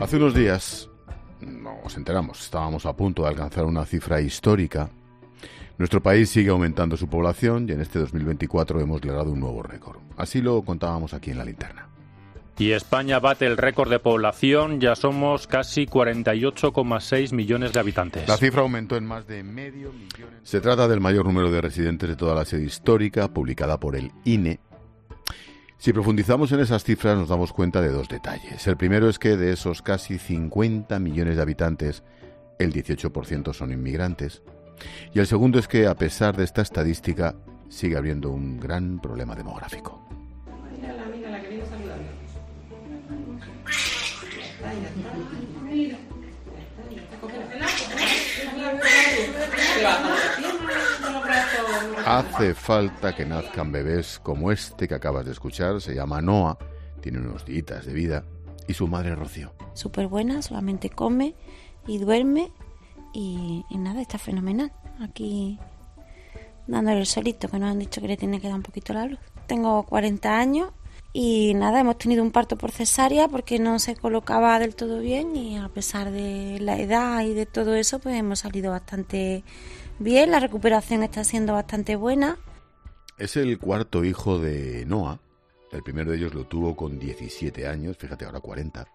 Hace unos días nos enteramos, estábamos a punto de alcanzar una cifra histórica. Nuestro país sigue aumentando su población y en este 2024 hemos logrado un nuevo récord. Así lo contábamos aquí en la linterna. Y España bate el récord de población, ya somos casi 48,6 millones de habitantes. La cifra aumentó en más de medio millón. Se trata del mayor número de residentes de toda la serie histórica, publicada por el INE. Si profundizamos en esas cifras nos damos cuenta de dos detalles. El primero es que de esos casi 50 millones de habitantes, el 18% son inmigrantes. Y el segundo es que a pesar de esta estadística, sigue habiendo un gran problema demográfico. Hace falta que nazcan bebés como este que acabas de escuchar. Se llama Noah, tiene unos días de vida. Y su madre Rocío. Súper buena, solamente come y duerme. Y, y nada, está fenomenal. Aquí dándole el solito, que nos han dicho que le tiene que dar un poquito la luz. Tengo 40 años y nada, hemos tenido un parto por cesárea porque no se colocaba del todo bien y a pesar de la edad y de todo eso, pues hemos salido bastante bien, la recuperación está siendo bastante buena. Es el cuarto hijo de Noah. El primero de ellos lo tuvo con 17 años, fíjate ahora 40.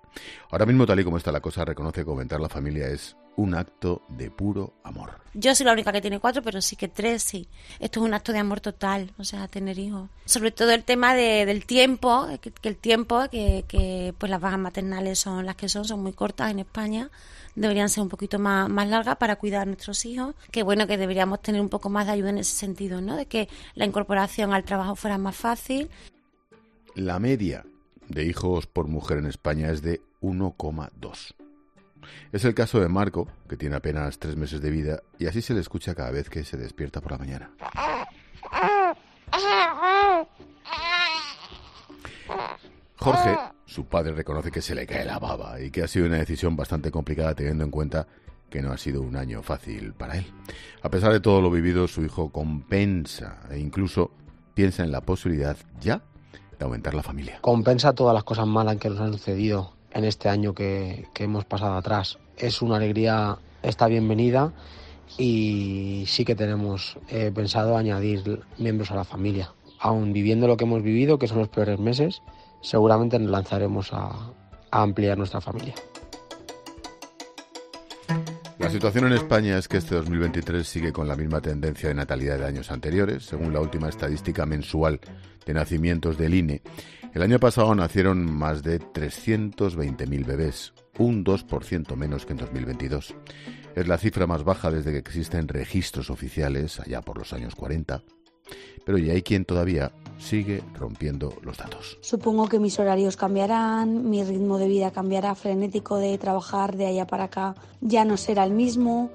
Ahora mismo, tal y como está la cosa, reconoce que aumentar la familia es un acto de puro amor. Yo soy la única que tiene cuatro, pero sí que tres, sí. Esto es un acto de amor total, o sea, tener hijos. Sobre todo el tema de, del tiempo, que, que el tiempo, que, que, pues las bajas maternales son las que son, son muy cortas en España. Deberían ser un poquito más, más largas para cuidar a nuestros hijos. Que bueno, que deberíamos tener un poco más de ayuda en ese sentido, ¿no? De que la incorporación al trabajo fuera más fácil. La media de hijos por mujer en España es de 1,2. Es el caso de Marco, que tiene apenas tres meses de vida, y así se le escucha cada vez que se despierta por la mañana. Jorge, su padre, reconoce que se le cae la baba y que ha sido una decisión bastante complicada teniendo en cuenta que no ha sido un año fácil para él. A pesar de todo lo vivido, su hijo compensa e incluso piensa en la posibilidad ya de aumentar la familia. Compensa todas las cosas malas que nos han sucedido en este año que, que hemos pasado atrás. Es una alegría, está bienvenida y sí que tenemos eh, pensado añadir miembros a la familia. Aún viviendo lo que hemos vivido, que son los peores meses, seguramente nos lanzaremos a, a ampliar nuestra familia. La situación en España es que este 2023 sigue con la misma tendencia de natalidad de años anteriores. Según la última estadística mensual de nacimientos del INE, el año pasado nacieron más de 320.000 bebés, un 2% menos que en 2022. Es la cifra más baja desde que existen registros oficiales, allá por los años 40. Pero ya hay quien todavía sigue rompiendo los datos. Supongo que mis horarios cambiarán, mi ritmo de vida cambiará, frenético de trabajar de allá para acá ya no será el mismo.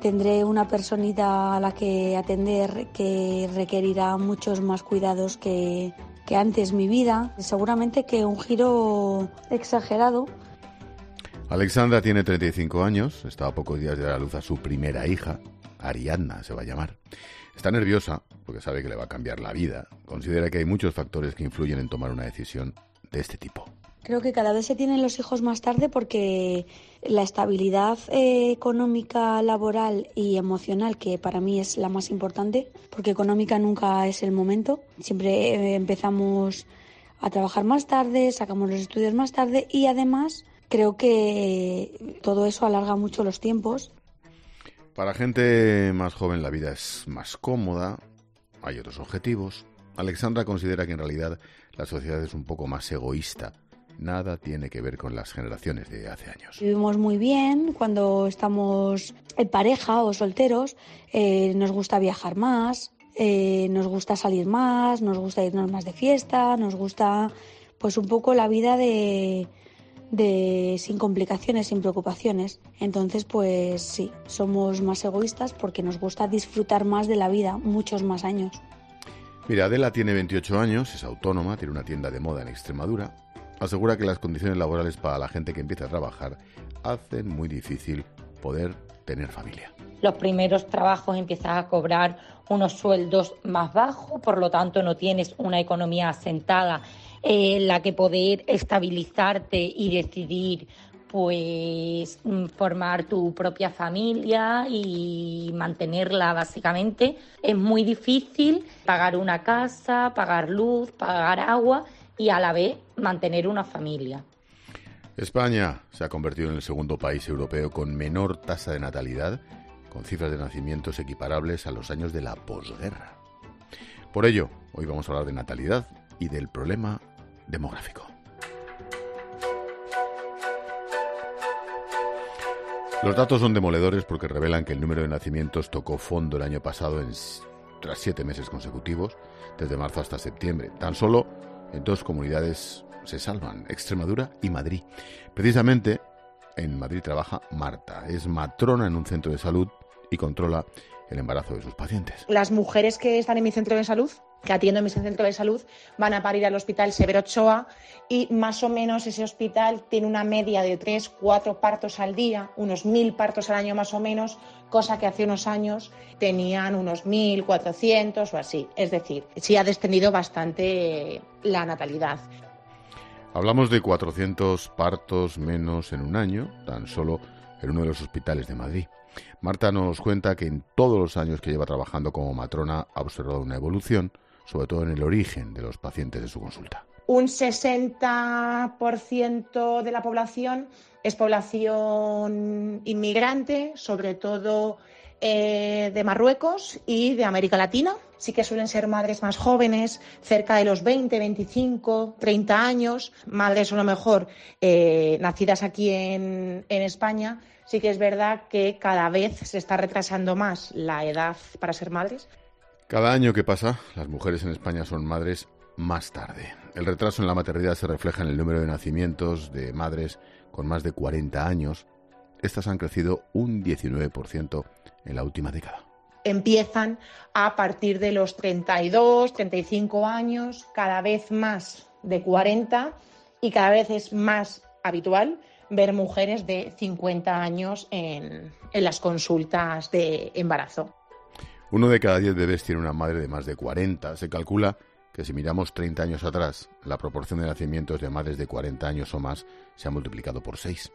Tendré una personita a la que atender que requerirá muchos más cuidados que, que antes mi vida. Seguramente que un giro exagerado. Alexandra tiene 35 años, está a pocos días de dar a luz a su primera hija, Ariadna se va a llamar. Está nerviosa porque sabe que le va a cambiar la vida. Considera que hay muchos factores que influyen en tomar una decisión de este tipo. Creo que cada vez se tienen los hijos más tarde porque la estabilidad eh, económica, laboral y emocional, que para mí es la más importante, porque económica nunca es el momento. Siempre eh, empezamos a trabajar más tarde, sacamos los estudios más tarde y además creo que todo eso alarga mucho los tiempos. Para gente más joven la vida es más cómoda, hay otros objetivos. Alexandra considera que en realidad la sociedad es un poco más egoísta nada tiene que ver con las generaciones de hace años. Vivimos muy bien cuando estamos en pareja o solteros, eh, nos gusta viajar más, eh, nos gusta salir más, nos gusta irnos más de fiesta, nos gusta pues un poco la vida de, de sin complicaciones, sin preocupaciones. Entonces, pues sí, somos más egoístas porque nos gusta disfrutar más de la vida, muchos más años. Mira, Adela tiene 28 años, es autónoma, tiene una tienda de moda en Extremadura. Asegura que las condiciones laborales para la gente que empieza a trabajar hacen muy difícil poder tener familia. Los primeros trabajos empiezas a cobrar unos sueldos más bajos, por lo tanto no tienes una economía asentada en la que poder estabilizarte y decidir pues mm, formar tu propia familia y mantenerla básicamente. Es muy difícil pagar una casa, pagar luz, pagar agua y a la vez mantener una familia. España se ha convertido en el segundo país europeo con menor tasa de natalidad, con cifras de nacimientos equiparables a los años de la posguerra. Por ello, hoy vamos a hablar de natalidad y del problema demográfico. Los datos son demoledores porque revelan que el número de nacimientos tocó fondo el año pasado en, tras siete meses consecutivos, desde marzo hasta septiembre. Tan solo en dos comunidades se salvan, Extremadura y Madrid. Precisamente en Madrid trabaja Marta, es matrona en un centro de salud y controla el embarazo de sus pacientes. Las mujeres que están en mi centro de salud que atiendo en mi centro de salud van a parir al hospital Severo Ochoa y más o menos ese hospital tiene una media de tres, cuatro partos al día, unos mil partos al año más o menos, cosa que hace unos años tenían unos mil, cuatrocientos o así. Es decir, sí ha descendido bastante la natalidad. Hablamos de 400 partos menos en un año, tan solo en uno de los hospitales de Madrid. Marta nos cuenta que en todos los años que lleva trabajando como matrona ha observado una evolución sobre todo en el origen de los pacientes de su consulta. Un 60% de la población es población inmigrante, sobre todo eh, de Marruecos y de América Latina. Sí que suelen ser madres más jóvenes, cerca de los 20, 25, 30 años, madres a lo mejor eh, nacidas aquí en, en España. Sí que es verdad que cada vez se está retrasando más la edad para ser madres. Cada año que pasa, las mujeres en España son madres más tarde. El retraso en la maternidad se refleja en el número de nacimientos de madres con más de 40 años. Estas han crecido un 19% en la última década. Empiezan a partir de los 32, 35 años, cada vez más de 40 y cada vez es más habitual ver mujeres de 50 años en, en las consultas de embarazo. Uno de cada diez bebés tiene una madre de más de 40. Se calcula que si miramos 30 años atrás, la proporción de nacimientos de madres de 40 años o más se ha multiplicado por 6.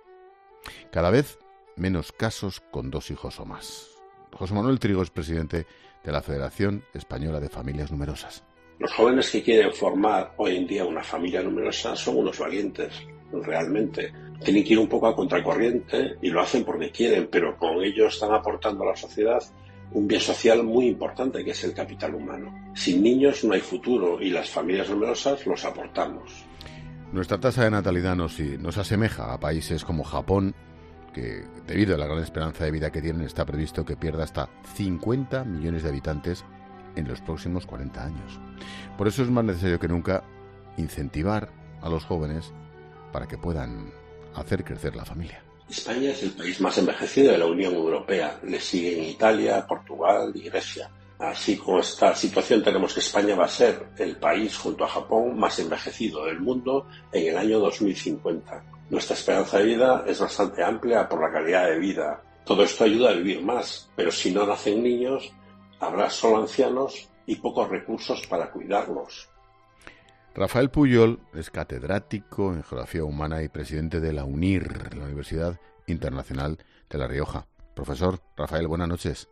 Cada vez menos casos con dos hijos o más. José Manuel Trigo es presidente de la Federación Española de Familias Numerosas. Los jóvenes que quieren formar hoy en día una familia numerosa son unos valientes, realmente. Tienen que ir un poco a contracorriente y lo hacen porque quieren, pero con ello están aportando a la sociedad un bien social muy importante que es el capital humano. Sin niños no hay futuro y las familias numerosas los aportamos. Nuestra tasa de natalidad nos, nos asemeja a países como Japón, que debido a la gran esperanza de vida que tienen está previsto que pierda hasta 50 millones de habitantes en los próximos 40 años. Por eso es más necesario que nunca incentivar a los jóvenes para que puedan hacer crecer la familia. España es el país más envejecido de la Unión Europea. Le siguen Italia, Portugal y Grecia. Así con esta situación tenemos que España va a ser el país junto a Japón más envejecido del mundo en el año 2050. Nuestra esperanza de vida es bastante amplia por la calidad de vida. Todo esto ayuda a vivir más, pero si no nacen niños, habrá solo ancianos y pocos recursos para cuidarlos. Rafael Puyol es catedrático en Geografía Humana y presidente de la UNIR, la Universidad Internacional de La Rioja. Profesor Rafael, buenas noches.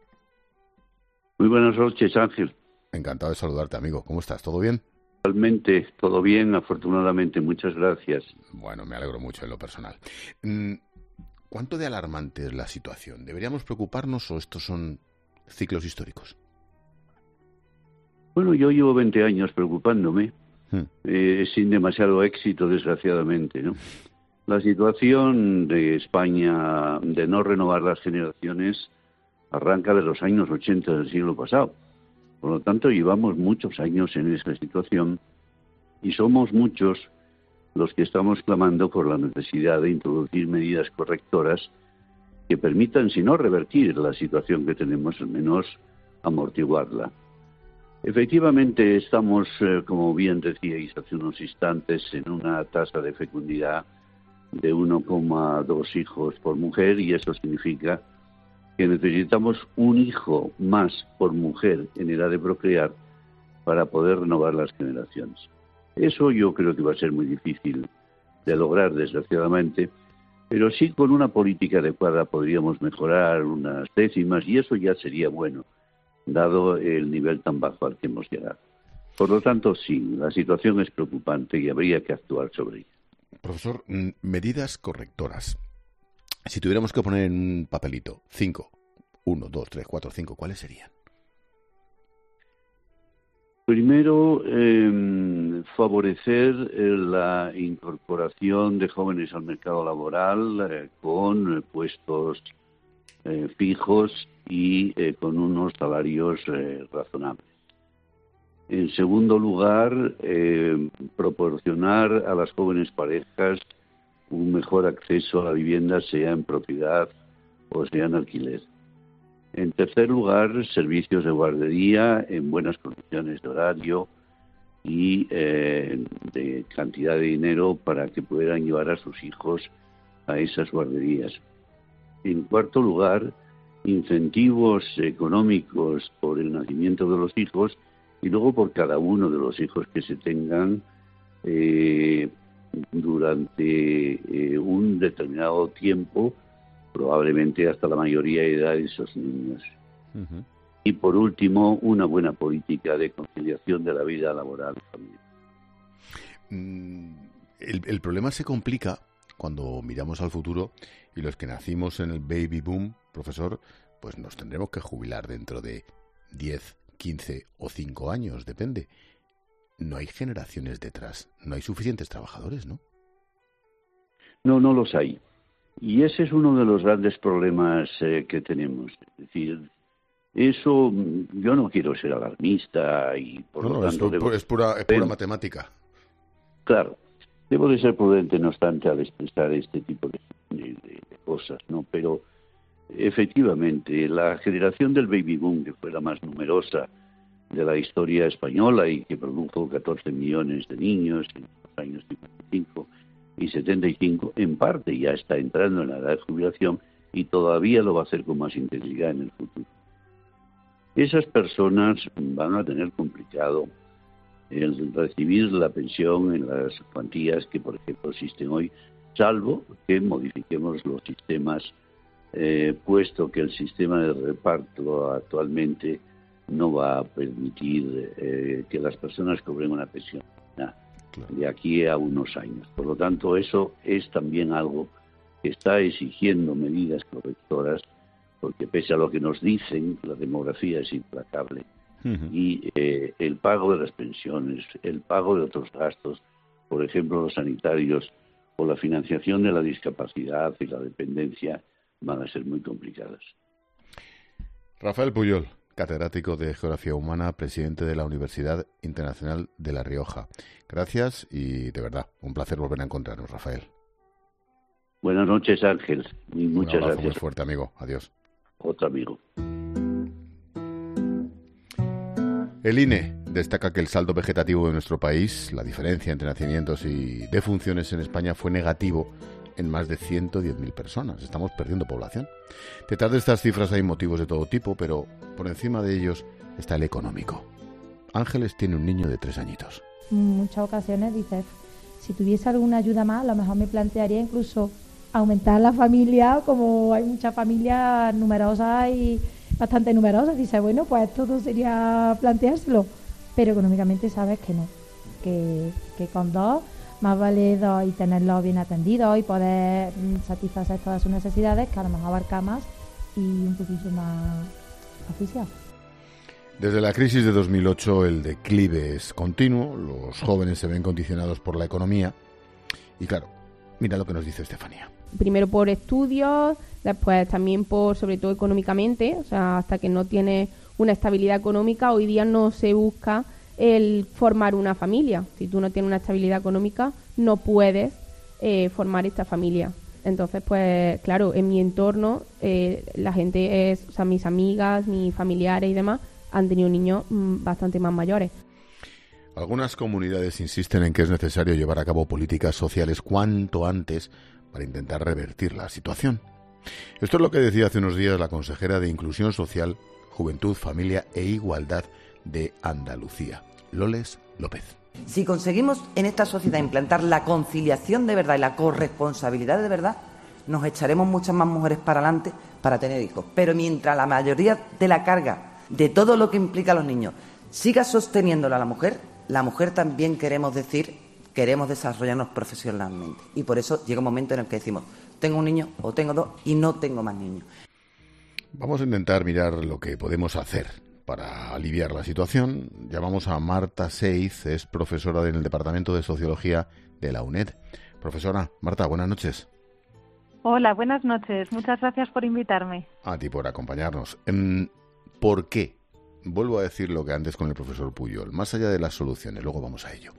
Muy buenas noches, Ángel. Encantado de saludarte, amigo. ¿Cómo estás? ¿Todo bien? Realmente, todo bien, afortunadamente. Muchas gracias. Bueno, me alegro mucho en lo personal. Mm, ¿Cuánto de alarmante es la situación? ¿Deberíamos preocuparnos o estos son ciclos históricos? Bueno, yo llevo 20 años preocupándome Hmm. Eh, sin demasiado éxito, desgraciadamente. ¿no? La situación de España de no renovar las generaciones arranca de los años 80 del siglo pasado. Por lo tanto, llevamos muchos años en esa situación y somos muchos los que estamos clamando por la necesidad de introducir medidas correctoras que permitan, si no revertir la situación que tenemos, al menos amortiguarla. Efectivamente, estamos, eh, como bien decíais hace unos instantes, en una tasa de fecundidad de 1,2 hijos por mujer y eso significa que necesitamos un hijo más por mujer en edad de procrear para poder renovar las generaciones. Eso yo creo que va a ser muy difícil de lograr, desgraciadamente, pero sí con una política adecuada podríamos mejorar unas décimas y eso ya sería bueno dado el nivel tan bajo al que hemos llegado. Por lo tanto, sí, la situación es preocupante y habría que actuar sobre ella. Profesor, mm, medidas correctoras. Si tuviéramos que poner en un papelito cinco, uno, dos, tres, cuatro, cinco, ¿cuáles serían? Primero, em, favorecer eh, la incorporación de jóvenes al mercado laboral eh, con puestos eh, fijos y eh, con unos salarios eh, razonables. En segundo lugar, proporcionar a las jóvenes parejas un mejor acceso a la vivienda, sea en propiedad o sea en alquiler. En tercer lugar, servicios de guardería en buenas condiciones de horario y de cantidad de dinero para que puedan llevar a sus hijos a esas guarderías. En cuarto lugar, incentivos económicos por el nacimiento de los hijos y luego por cada uno de los hijos que se tengan eh, durante eh, un determinado tiempo, probablemente hasta la mayoría de edad de esos niños. Y por último, una buena política de conciliación de la vida laboral familiar. Mm, el problema se complica cuando miramos al futuro y los que nacimos en el baby boom, profesor, pues nos tendremos que jubilar dentro de 10, 15 o 5 años, depende. No hay generaciones detrás, no hay suficientes trabajadores, ¿no? No, no los hay. Y ese es uno de los grandes problemas eh, que tenemos. Es decir, eso, yo no quiero ser alarmista y por lo tanto... Es, pura, es pura matemática. Claro, Debo de ser prudente, no obstante, al expresar este tipo de, cosas, ¿no? Pero efectivamente, la generación del baby boom, que fue la más numerosa de la historia española y que produjo 14 millones de niños en los años 55 y 75, en parte ya está entrando en la edad de jubilación y todavía lo va a hacer con más intensidad en el futuro. Esas personas van a tener complicado el recibir la pensión en las cuantías que, por ejemplo, existen hoy, salvo que modifiquemos los sistemas, eh, puesto que el sistema de reparto actualmente no va a permitir eh, que las personas cobren una pensión de aquí a unos años. Por lo tanto, eso es también algo que está exigiendo medidas correctoras, porque pese a lo que nos dicen, la demografía es implacable y eh, el pago de las pensiones, el pago de otros gastos, por ejemplo los sanitarios o la financiación de la discapacidad y la dependencia van a ser muy complicadas. Rafael Puyol, catedrático de Geografía Humana, presidente de la Universidad Internacional de La Rioja. Gracias y de verdad, un placer volver a encontrarnos, Rafael. Buenas noches, Ángel. Y muchas un abrazo gracias. Muy fuerte, amigo. Adiós. Otro amigo. El INE destaca que el saldo vegetativo de nuestro país, la diferencia entre nacimientos y defunciones en España, fue negativo en más de 110.000 personas. Estamos perdiendo población. Detrás de estas cifras hay motivos de todo tipo, pero por encima de ellos está el económico. Ángeles tiene un niño de tres añitos. En muchas ocasiones dices, si tuviese alguna ayuda más, a lo mejor me plantearía incluso aumentar la familia, como hay muchas familias numerosas y bastante numerosas, dice, bueno, pues todo sería planteárselo, pero económicamente sabes que no, que, que con dos más vale dos y tenerlos bien atendidos y poder mm, satisfacer todas sus necesidades, que a lo mejor abarca más y un poquito más oficial. Desde la crisis de 2008 el declive es continuo, los jóvenes se ven condicionados por la economía y claro, mira lo que nos dice Estefanía. Primero por estudios, después también por, sobre todo económicamente, o sea, hasta que no tiene una estabilidad económica, hoy día no se busca el formar una familia. Si tú no tienes una estabilidad económica, no puedes eh, formar esta familia. Entonces, pues claro, en mi entorno, eh, la gente es, o sea, mis amigas, mis familiares y demás, han tenido niños mm, bastante más mayores. Algunas comunidades insisten en que es necesario llevar a cabo políticas sociales cuanto antes para intentar revertir la situación. Esto es lo que decía hace unos días la consejera de Inclusión Social, Juventud, Familia e Igualdad de Andalucía, Loles López. Si conseguimos en esta sociedad implantar la conciliación de verdad y la corresponsabilidad de verdad, nos echaremos muchas más mujeres para adelante para tener hijos. Pero mientras la mayoría de la carga de todo lo que implica a los niños siga sosteniéndola a la mujer, la mujer también queremos decir, queremos desarrollarnos profesionalmente. Y por eso llega un momento en el que decimos, tengo un niño o tengo dos y no tengo más niños. Vamos a intentar mirar lo que podemos hacer para aliviar la situación. Llamamos a Marta Seiz, es profesora en el Departamento de Sociología de la UNED. Profesora, Marta, buenas noches. Hola, buenas noches. Muchas gracias por invitarme. A ti por acompañarnos. Em, ¿Por qué vuelvo a decir lo que antes con el profesor Puyol, más allá de las soluciones, luego vamos a ello.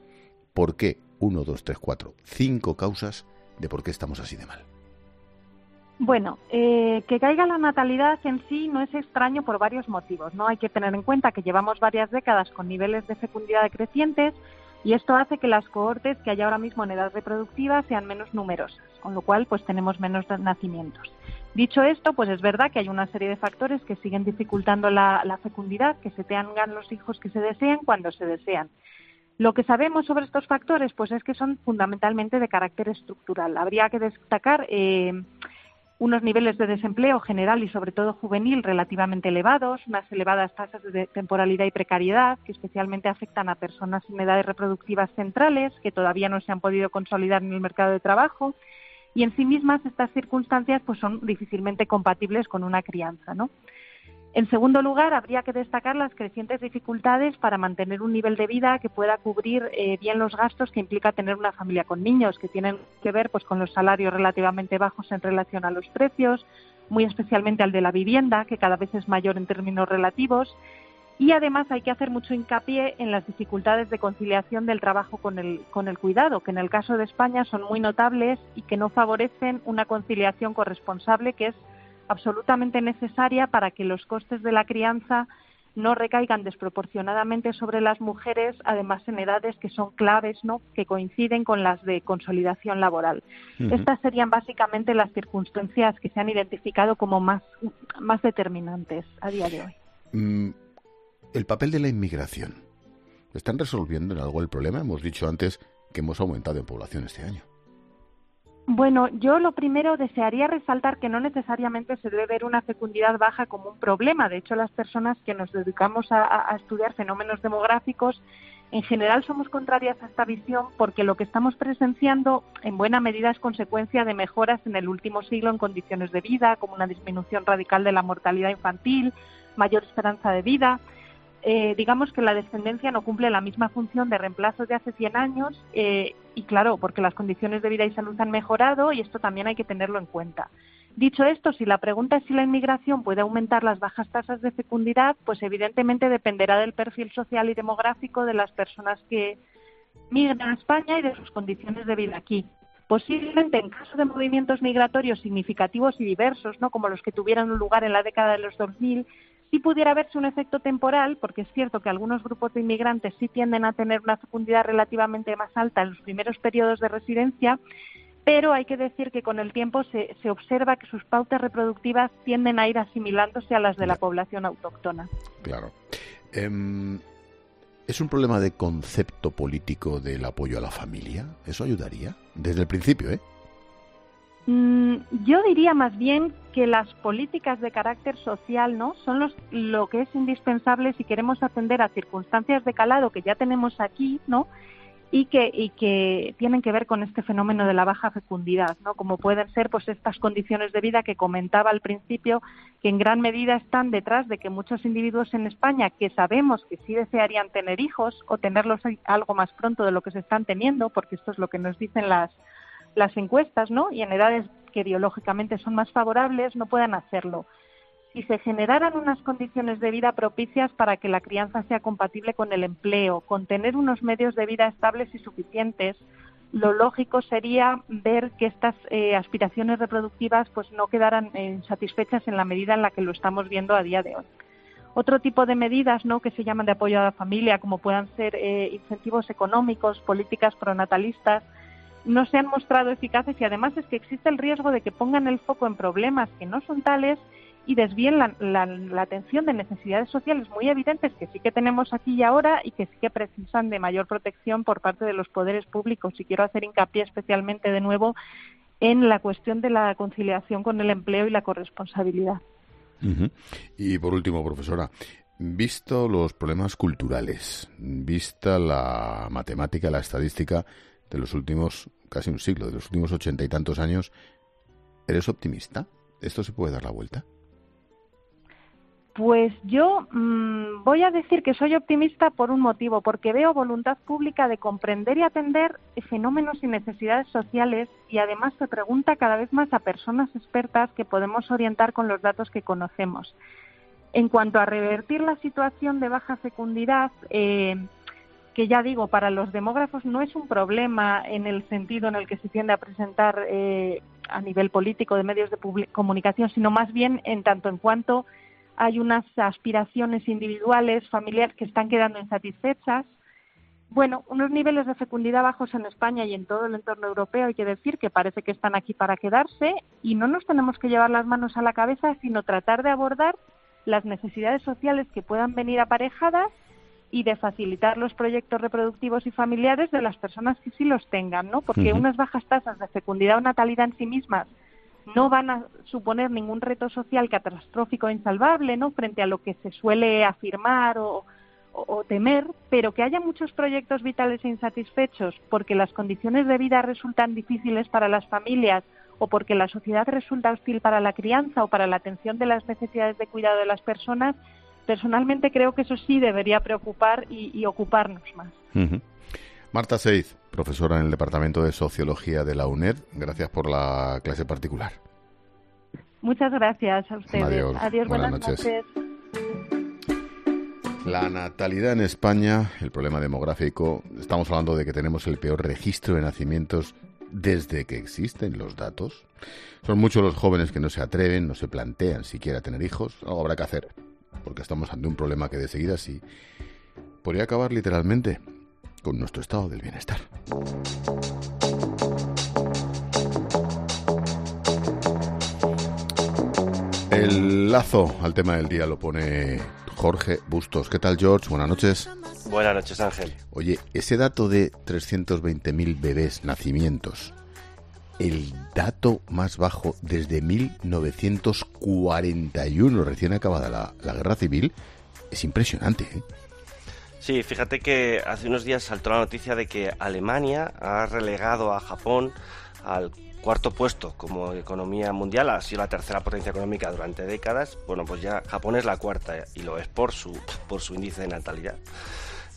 ¿Por qué? Uno, dos, tres, cuatro, cinco causas de por qué estamos así de mal. Bueno, eh, que caiga la natalidad en sí no es extraño por varios motivos. No hay que tener en cuenta que llevamos varias décadas con niveles de fecundidad crecientes y esto hace que las cohortes que hay ahora mismo en edad reproductiva sean menos numerosas, con lo cual pues tenemos menos nacimientos. Dicho esto, pues es verdad que hay una serie de factores que siguen dificultando la, fecundidad, que se tengan los hijos que se desean cuando se desean. Lo que sabemos sobre estos factores, pues es que son fundamentalmente de carácter estructural. Habría que destacar eh, unos niveles de desempleo general y sobre todo juvenil relativamente elevados, unas elevadas tasas de temporalidad y precariedad que especialmente afectan a personas en edades reproductivas centrales que todavía no se han podido consolidar en el mercado de trabajo y en sí mismas estas circunstancias pues son difícilmente compatibles con una crianza, ¿no? En segundo lugar, habría que destacar las crecientes dificultades para mantener un nivel de vida que pueda cubrir eh, bien los gastos que implica tener una familia con niños, que tienen que ver pues, con los salarios relativamente bajos en relación a los precios, muy especialmente al de la vivienda, que cada vez es mayor en términos relativos, y además hay que hacer mucho hincapié en las dificultades de conciliación del trabajo con el, con el cuidado, que en el caso de España son muy notables y que no favorecen una conciliación corresponsable que es absolutamente necesaria para que los costes de la crianza no recaigan desproporcionadamente sobre las mujeres, además en edades que son claves, ¿no? que coinciden con las de consolidación laboral. Estas serían básicamente las circunstancias que se han identificado como más, más determinantes a día de hoy. Mm, el papel de la inmigración. ¿Están resolviendo en algo el problema? Hemos dicho antes que hemos aumentado en población este año. Bueno, yo lo primero desearía resaltar que no necesariamente se debe ver una fecundidad baja como un problema. De hecho, las personas que nos dedicamos a, estudiar fenómenos demográficos en general somos contrarias a esta visión porque lo que estamos presenciando en buena medida es consecuencia de mejoras en el último siglo en condiciones de vida, como una disminución radical de la mortalidad infantil, mayor esperanza de vida, eh, digamos que la descendencia no cumple la misma función de reemplazo de hace 100 años eh, y claro, porque las condiciones de vida y salud han mejorado y esto también hay que tenerlo en cuenta. Dicho esto, si la pregunta es si la inmigración puede aumentar las bajas tasas de fecundidad, pues evidentemente dependerá del perfil social y demográfico de las personas que migran a España y de sus condiciones de vida aquí. Posiblemente en caso de movimientos migratorios significativos y diversos, ¿no? como los que tuvieran lugar en la década de los 2000, sí pudiera verse un efecto temporal, porque es cierto que algunos grupos de inmigrantes sí tienden a tener una fecundidad relativamente más alta en los primeros periodos de residencia, pero hay que decir que con el tiempo se, se observa que sus pautas reproductivas tienden a ir asimilándose a las de la población autóctona. Claro. Em, ¿Es un problema de concepto político del apoyo a la familia? ¿Eso ayudaría? Desde el principio, ¿eh? Mm, yo diría más bien que las políticas de carácter social no son los, lo que es indispensable si queremos atender a circunstancias de calado que ya tenemos aquí, ¿no? Y que, y que tienen que ver con este fenómeno de la baja fecundidad, ¿no? Como pueden ser pues estas condiciones de vida que comentaba al principio, que en gran medida están detrás de que muchos individuos en España que sabemos que sí desearían tener hijos o tenerlos algo más pronto de lo que se están teniendo, porque esto es lo que nos dicen las las encuestas, ¿no? Y en edades que biológicamente son más favorables no puedan hacerlo. Si se generaran unas condiciones de vida propicias para que la crianza sea compatible con el empleo, con tener unos medios de vida estables y suficientes, lo lógico sería ver que estas eh, aspiraciones reproductivas pues no quedaran eh, satisfechas en la medida en la que lo estamos viendo a día de hoy. otro tipo de medidas ¿no? que se llaman de apoyo a la familia, como puedan ser eh, incentivos económicos, políticas pronatalistas, no se han mostrado eficaces y además es que existe el riesgo de que pongan el foco en problemas que no son tales y desvíen la, atención de necesidades sociales muy evidentes que sí que tenemos aquí y ahora y que sí que precisan de mayor protección por parte de los poderes públicos. Y quiero hacer hincapié especialmente de nuevo en la cuestión de la conciliación con el empleo y la corresponsabilidad. Y por último, profesora, visto los problemas culturales, vista la matemática, la estadística de los últimos casi un siglo, de los últimos ochenta y tantos años, ¿eres optimista? ¿Esto se puede dar la vuelta? Pues yo mm, voy a decir que soy optimista por un motivo, porque veo voluntad pública de comprender y atender fenómenos y necesidades sociales y además se pregunta cada vez más a personas expertas que podemos orientar con los datos que conocemos. En cuanto a revertir la situación de baja fecundidad, eh, que ya digo, para los demógrafos no es un problema en el sentido en el que se tiende a presentar eh, a nivel político de medios de comunicación, sino más bien en tanto en cuanto hay unas aspiraciones individuales, familiares que están quedando insatisfechas. Bueno, unos niveles de fecundidad bajos en España y en todo el entorno europeo, hay que decir que parece que están aquí para quedarse y no nos tenemos que llevar las manos a la cabeza, sino tratar de abordar las necesidades sociales que puedan venir aparejadas y de facilitar los proyectos reproductivos y familiares de las personas que sí los tengan, ¿no? Porque unas bajas tasas de fecundidad o natalidad en sí mismas no van a suponer ningún reto social catastrófico e insalvable, ¿no? Frente a lo que se suele afirmar o, temer, pero que haya muchos proyectos vitales e insatisfechos porque las condiciones de vida resultan difíciles para las familias o porque la sociedad resulta hostil para la crianza o para la atención de las necesidades de cuidado de las personas, personalmente creo que eso sí debería preocupar y, ocuparnos más. Marta Seiz, profesora en el Departamento de Sociología de la UNED. Gracias por la clase particular. Muchas gracias a ustedes. Adiós, buenas, noches. La natalidad en España, el problema demográfico, estamos hablando de que tenemos el peor registro de nacimientos desde que existen los datos. Son muchos los jóvenes que no se atreven, no se plantean siquiera tener hijos. Algo habrá que hacer, porque estamos ante un problema que de seguida sí podría acabar literalmente con nuestro estado del bienestar. El lazo al tema del día lo pone Jorge Bustos. ¿Qué tal, George? Buenas noches. Buenas noches, Ángel. Oye, ese dato de 320.000 bebés nacimientos, el dato más bajo desde 1941, recién acabada la, guerra civil, es impresionante. ¿eh? Sí, fíjate que hace unos días saltó la noticia de que Alemania ha relegado a Japón al cuarto puesto como economía mundial, ha sido la tercera potencia económica durante décadas. Bueno, pues ya Japón es la cuarta y lo es por su, por su índice de natalidad.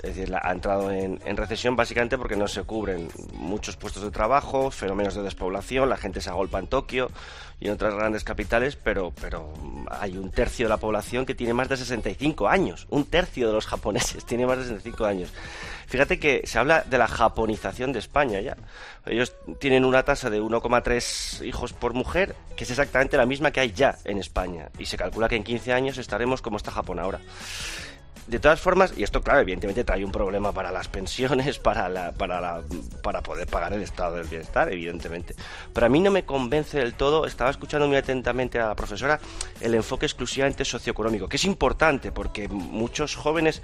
Es decir, ha entrado en, recesión básicamente porque no se cubren muchos puestos de trabajo, fenómenos de despoblación, la gente se agolpa en Tokio y en otras grandes capitales, pero, pero hay un tercio de la población que tiene más de 65 años. Un tercio de los japoneses tiene más de 65 años. Fíjate que se habla de la japonización de España ya. Ellos tienen una tasa de 1,3 hijos por mujer, que es exactamente la misma que hay ya en España. Y se calcula que en 15 años estaremos como está Japón ahora. De todas formas, y esto, claro, evidentemente trae un problema para las pensiones, para, la, para, la, para poder pagar el estado del bienestar, evidentemente. Pero a mí no me convence del todo, estaba escuchando muy atentamente a la profesora, el enfoque exclusivamente socioeconómico, que es importante porque muchos jóvenes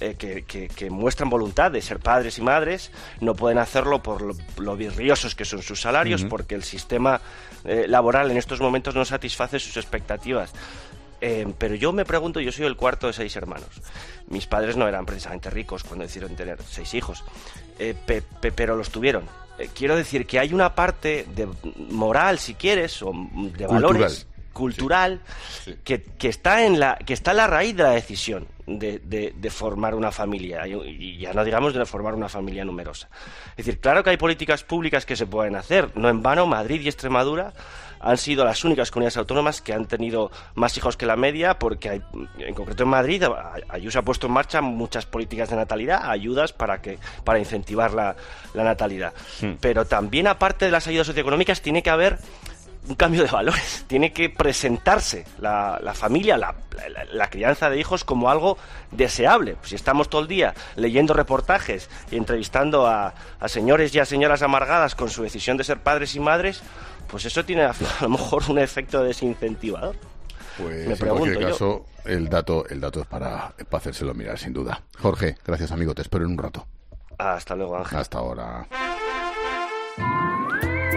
eh, que, muestran voluntad de ser padres y madres no pueden hacerlo por lo, lo virriosos que son sus salarios, porque el sistema eh, laboral en estos momentos no satisface sus expectativas. Eh, pero yo me pregunto, yo soy el cuarto de seis hermanos. Mis padres no eran precisamente ricos cuando decidieron tener seis hijos, eh, pero los tuvieron. Eh, quiero decir que hay una parte de moral, si quieres, o de valores cultural Que, está en la que está en la raíz de la decisión de, de, formar una familia y ya no digamos de formar una familia numerosa. Es decir claro que hay políticas públicas que se pueden hacer no en vano Madrid y Extremadura han sido las únicas comunidades autónomas que han tenido más hijos que la media, porque hay, en concreto en Madrid Ayuso ha puesto en marcha muchas políticas de natalidad, ayudas para que para incentivar la, natalidad. Pero también aparte de las ayudas socioeconómicas tiene que haber un cambio de valores. Tiene que presentarse la, familia, la, crianza de hijos como algo deseable. si estamos todo el día leyendo reportajes y entrevistando a, señores y a señoras amargadas con su decisión de ser padres y madres, pues eso tiene a, lo mejor un efecto desincentivador. Pues en cualquier caso, el dato, el dato es para, para hacérselo mirar, sin duda. Jorge, gracias amigo, te espero en un rato. Hasta luego, Ángel. Hasta ahora.